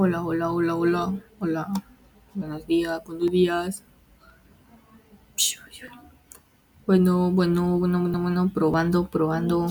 Hola, hola, hola, hola, hola. Buenos días, buenos días. Bueno, bueno, bueno, bueno, bueno, probando, probando.